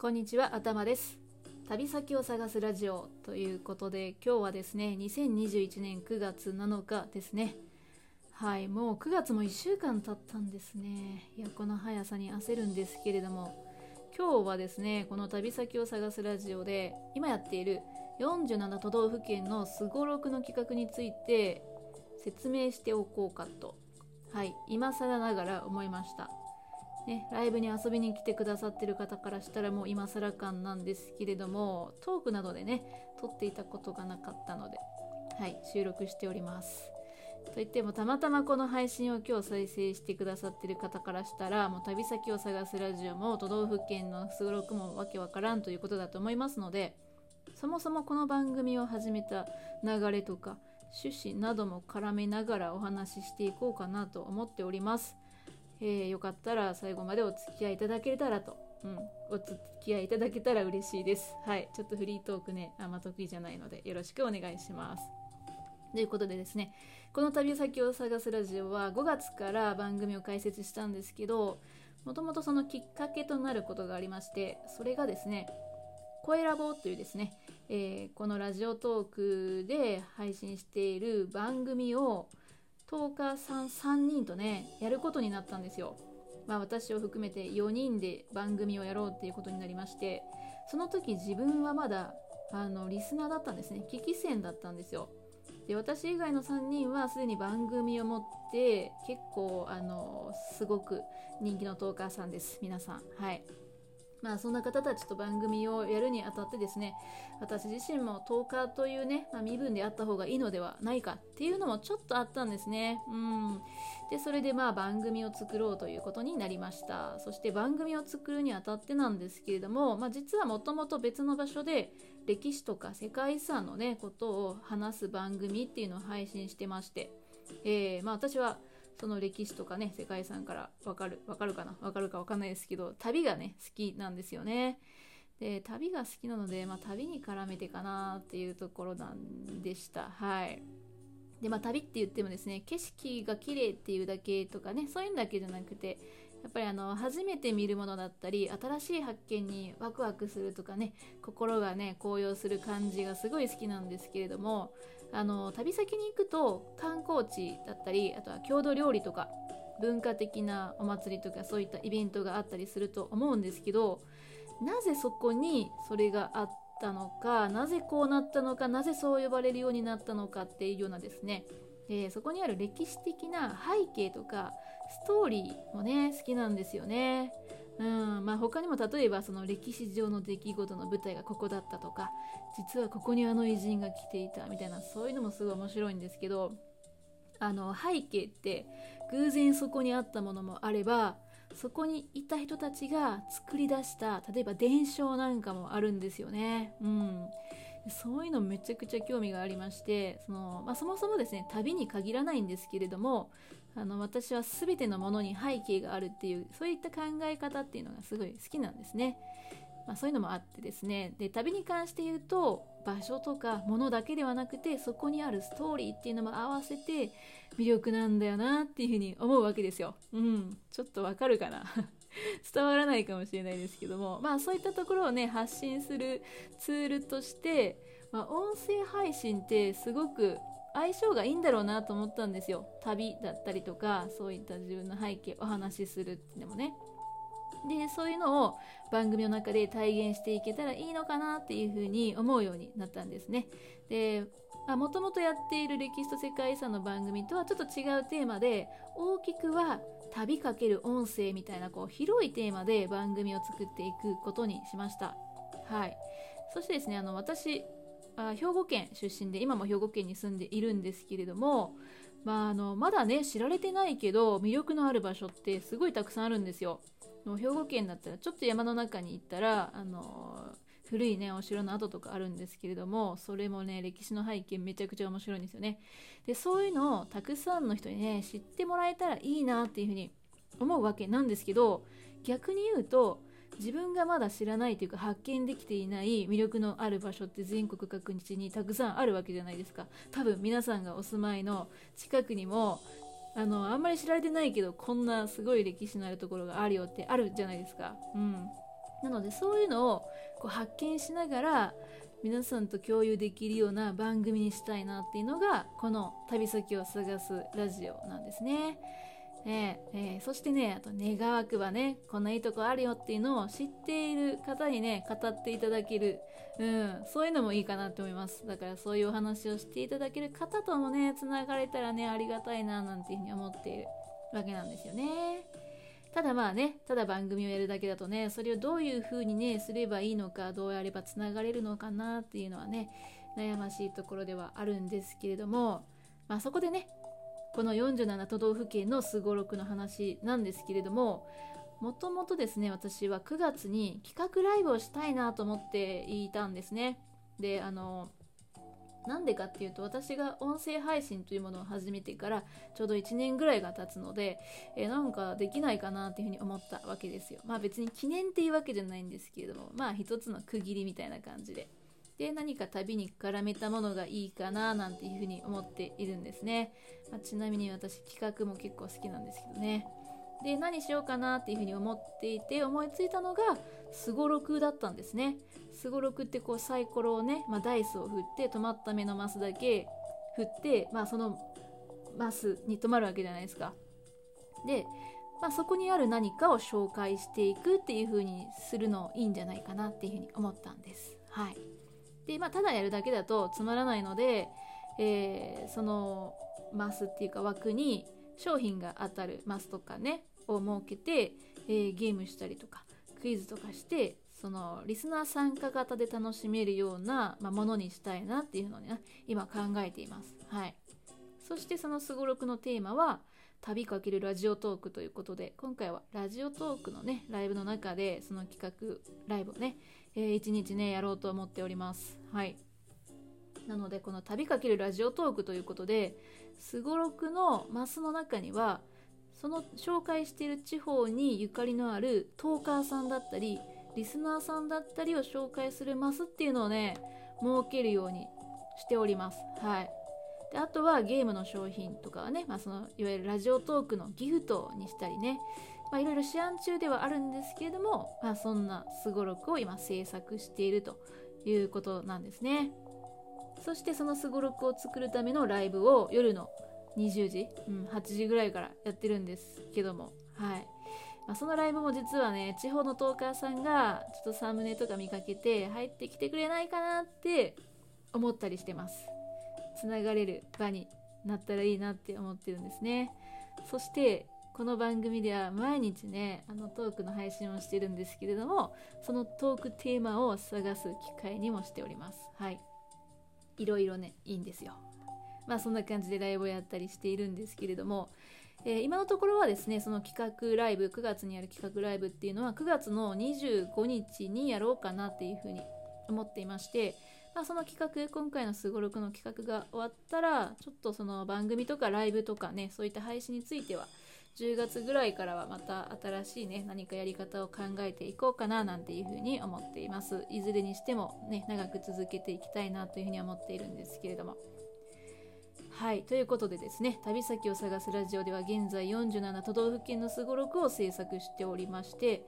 こんにちは頭です。旅先を探すラジオということで今日はですね2021年9月7日ですね。はいもう9月も1週間経ったんですね。いやこの速さに焦るんですけれども今日はですねこの旅先を探すラジオで今やっている47都道府県のすごろくの企画について説明しておこうかとはい今更ながら思いました。ね、ライブに遊びに来てくださってる方からしたらもう今更感なんですけれどもトークなどでね撮っていたことがなかったので、はい、収録しております。といってもたまたまこの配信を今日再生してくださってる方からしたらもう旅先を探すラジオも都道府県のすごろくもわけわからんということだと思いますのでそもそもこの番組を始めた流れとか趣旨なども絡めながらお話ししていこうかなと思っております。えー、よかったら最後までお付き合いいただけたらと、うん、お付き合いいただけたら嬉しいです。はい、ちょっとフリートークね、あんま得意じゃないのでよろしくお願いします。ということでですね、この旅先を探すラジオは5月から番組を開設したんですけど、もともとそのきっかけとなることがありまして、それがですね、声ラボというですね、えー、このラジオトークで配信している番組をトーカーさん3人とねやることになったんですよ。まあ、私を含めて4人で番組をやろうっていうことになりましてその時自分はまだあのリスナーだったんですね。危機戦だったんですよ。で私以外の3人はすでに番組を持って結構あのすごく人気のトーカーさんです。皆さん。はい。まあそんな方たちと番組をやるにあたってですね私自身も10日というね、まあ、身分であった方がいいのではないかっていうのもちょっとあったんですね。うん。でそれでまあ番組を作ろうということになりました。そして番組を作るにあたってなんですけれども、まあ、実はもともと別の場所で歴史とか世界遺産のねことを話す番組っていうのを配信してまして、えー、まあ私はその歴史とかね世界遺産からわかるわかるかな？わかるかわかんないですけど旅がね好きなんですよね。で旅が好きなので、まあ、旅に絡めてかなっていうところなんでした。はい。でまあ旅って言ってもですね景色が綺麗っていうだけとかねそういうのだけじゃなくてやっぱりあの初めて見るものだったり新しい発見にワクワクするとかね心がね高揚する感じがすごい好きなんですけれどもあの旅先に行くと観光地だったりあとは郷土料理とか文化的なお祭りとかそういったイベントがあったりすると思うんですけどなぜそこにそれがあったのかなぜこうなったのかなぜそう呼ばれるようになったのかっていうようなですね、え、そこにある歴史的な背景とかストーリーもね好きなんですよね。うんまあ、他にも例えばその歴史上の出来事の舞台がここだったとか実はここにあの偉人が来ていたみたいなそういうのもすごい面白いんですけどあの背景って偶然そこにあったものもあればそこにいた人たちが作り出した例えば伝承なんかもあるんですよね。うんそういうのめちゃくちゃ興味がありましてその、まあ、そもそもですね旅に限らないんですけれどもあの私は全てのものに背景があるっていうそういった考え方っていうのがすごい好きなんですね。まあ、そういうのもあってですねで旅に関して言うと場所とか物だけではなくてそこにあるストーリーっていうのも合わせて魅力なんだよなっていうふうに思うわけですよ。うん、ちょっとわかるかな？伝わらないかもしれないですけどもまあそういったところをね発信するツールとして、まあ、音声配信ってすごく相性がいいんだろうなと思ったんですよ。旅だったりとかそういった自分の背景お話しするっていうのもね。でそういうのを番組の中で体現していけたらいいのかなっていうふうに思うようになったんですね。でもともとやっている歴史と世界遺産の番組とはちょっと違うテーマで大きくは旅かける音声みたいなこう広いテーマで番組を作っていくことにしました。はい。そしてですねあの私あ兵庫県出身で今も兵庫県に住んでいるんですけれども、まあ、あのまだね知られてないけど魅力のある場所ってすごいたくさんあるんですよ。兵庫県だったらちょっと山の中に行ったらあの古いねお城の跡とかあるんですけれどもそれもね歴史の背景めちゃくちゃ面白いんですよね。でそういうのをたくさんの人にね知ってもらえたらいいなっていうふうに思うわけなんですけど逆に言うと自分がまだ知らないというか発見できていない魅力のある場所って全国各地にたくさんあるわけじゃないですか。多分皆さんがお住まいの近くにもあのあんまり知られてないけどこんなすごい歴史のあるところがあるよってあるじゃないですか。うん。なのでそういうのをこう発見しながら皆さんと共有できるような番組にしたいなっていうのがこの旅先を探すラジオなんですね。ねえー、そしてねあと願わくばねこんないいとこあるよっていうのを知っている方にね語っていただける、うん、そういうのもいいかなって思います。だからそういうお話をしていただける方ともねつながれたらねありがたいななんていうふうに思っているわけなんですよね。ただまあね、ただ番組をやるだけだとね、それをどういう風にね、すればいいのか、どうやればつながれるのかなっていうのはね、悩ましいところではあるんですけれども、まあそこでね、この47都道府県のすごろくの話なんですけれども、もともとですね、私は9月に企画ライブをしたいなと思っていたんですね。で、あの、なんでかっていうと私が音声配信というものを始めてからちょうど1年ぐらいが経つので、えー、なんかできないかなっていうふうに思ったわけですよまあ別に記念っていうわけじゃないんですけれどもまあ一つの区切りみたいな感じでで何か旅に絡めたものがいいかななんていうふうに思っているんですね、まあ、ちなみに私企画も結構好きなんですけどねで何しようかなっていうふうに思っていて思いついたのがすごろくだったんですねすごろくってこうサイコロをね、まあ、ダイスを振って止まった目のマスだけ振って、まあ、そのマスに止まるわけじゃないですか。で、まあ、そこにある何かを紹介していくっていう風にするのいいんじゃないかなっていう風に思ったんです。はい。で、まあ、ただやるだけだとつまらないので、えー、そのマスっていうか枠に商品が当たるマスとかねを設けて、えー、ゲームしたりとかクイズとかしてそのリスナー参加型で楽しめるような、まあ、ものにしたいなっていうのをね今考えています。はい、そしてそのすごろくのテーマは旅かけるラジオトークということで今回はラジオトークのねライブの中でその企画ライブをね、えー、1日ねやろうと思っております。はい。なのでこの旅かけるラジオトークということですごろくのマスの中にはその紹介している地方にゆかりのあるトーカーさんだったりリスナーさんだったりを紹介するマスっていうのをね設けるようにしております。はい。であとはゲームの商品とかはね、まあ、そのいわゆるラジオトークのギフトにしたりね、いろいろ試案中ではあるんですけれども、まあ、そんなすごろくを今制作しているということなんですね。そしてそのすごろくを作るためのライブを夜の20時、うん、8時ぐらいからやってるんですけども。はい。ま、そのライブも実はね地方のトーカーさんがちょっとサムネとか見かけて入ってきてくれないかなって思ったりしてます。つながれる場になったらいいなって思ってるんですね。そしてこの番組では毎日ねあのトークの配信をしてるんですけれどもそのトークテーマを探す機会にもしております。はい。いろいろねいいんですよ。まあそんな感じでライブをやったりしているんですけれどもえー、今のところはですねその企画ライブ9月にやる企画ライブっていうのは9月の25日にやろうかなっていうふうに思っていまして、まあ、その企画今回のすごろくの企画が終わったらちょっとその番組とかライブとかねそういった配信については10月ぐらいからはまた新しいね何かやり方を考えていこうかななんていうふうに思っています。いずれにしてもね長く続けていきたいなというふうに思っているんですけれども。はいということでですね旅先を探すラジオでは現在47都道府県のすごろくを制作しておりまして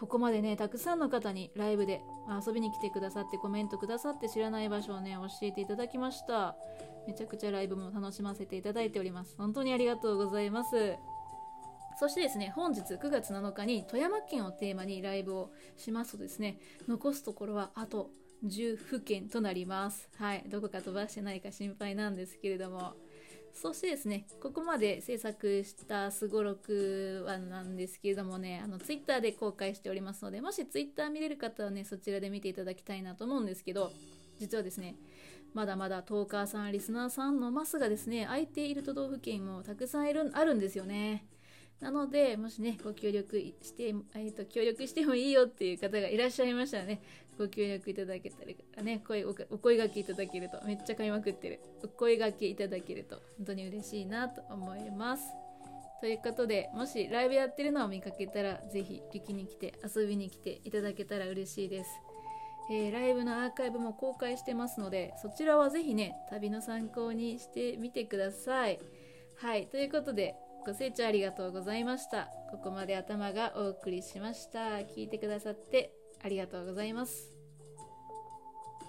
ここまでねたくさんの方にライブで遊びに来てくださってコメントくださって知らない場所をね教えていただきましためちゃくちゃライブも楽しませていただいております本当にありがとうございますそしてですね本日9月7日に富山県をテーマにライブをしますとですね残すところはあと10府県となります。はい。どこか飛ばしてないか心配なんですけれども。そしてですね、ここまで制作したすごろくはなんですけれどもね、あの、ツイッターで公開しておりますので、もしツイッター見れる方はね、そちらで見ていただきたいなと思うんですけど、実はですね、まだまだトーカーさん、リスナーさんのマスがですね、空いている都道府県もたくさんいる、あるんですよね。なので、もしね、ご協力して、えっ、と、協力してもいいよっていう方がいらっしゃいましたらね、ご協力いただけたらね、声お声がけいただけると、めっちゃ噛みまくってる。お声がけいただけると、本当に嬉しいなと思います。ということで、もしライブやってるのを見かけたら、ぜひ聞きに来て、遊びに来ていただけたら嬉しいです。えー、ライブのアーカイブも公開してますので、そちらはぜひね、旅の参考にしてみてください。はい、ということで、ご清聴ありがとうございました。ここまで頭がお送りしました。聞いてくださってありがとうございます。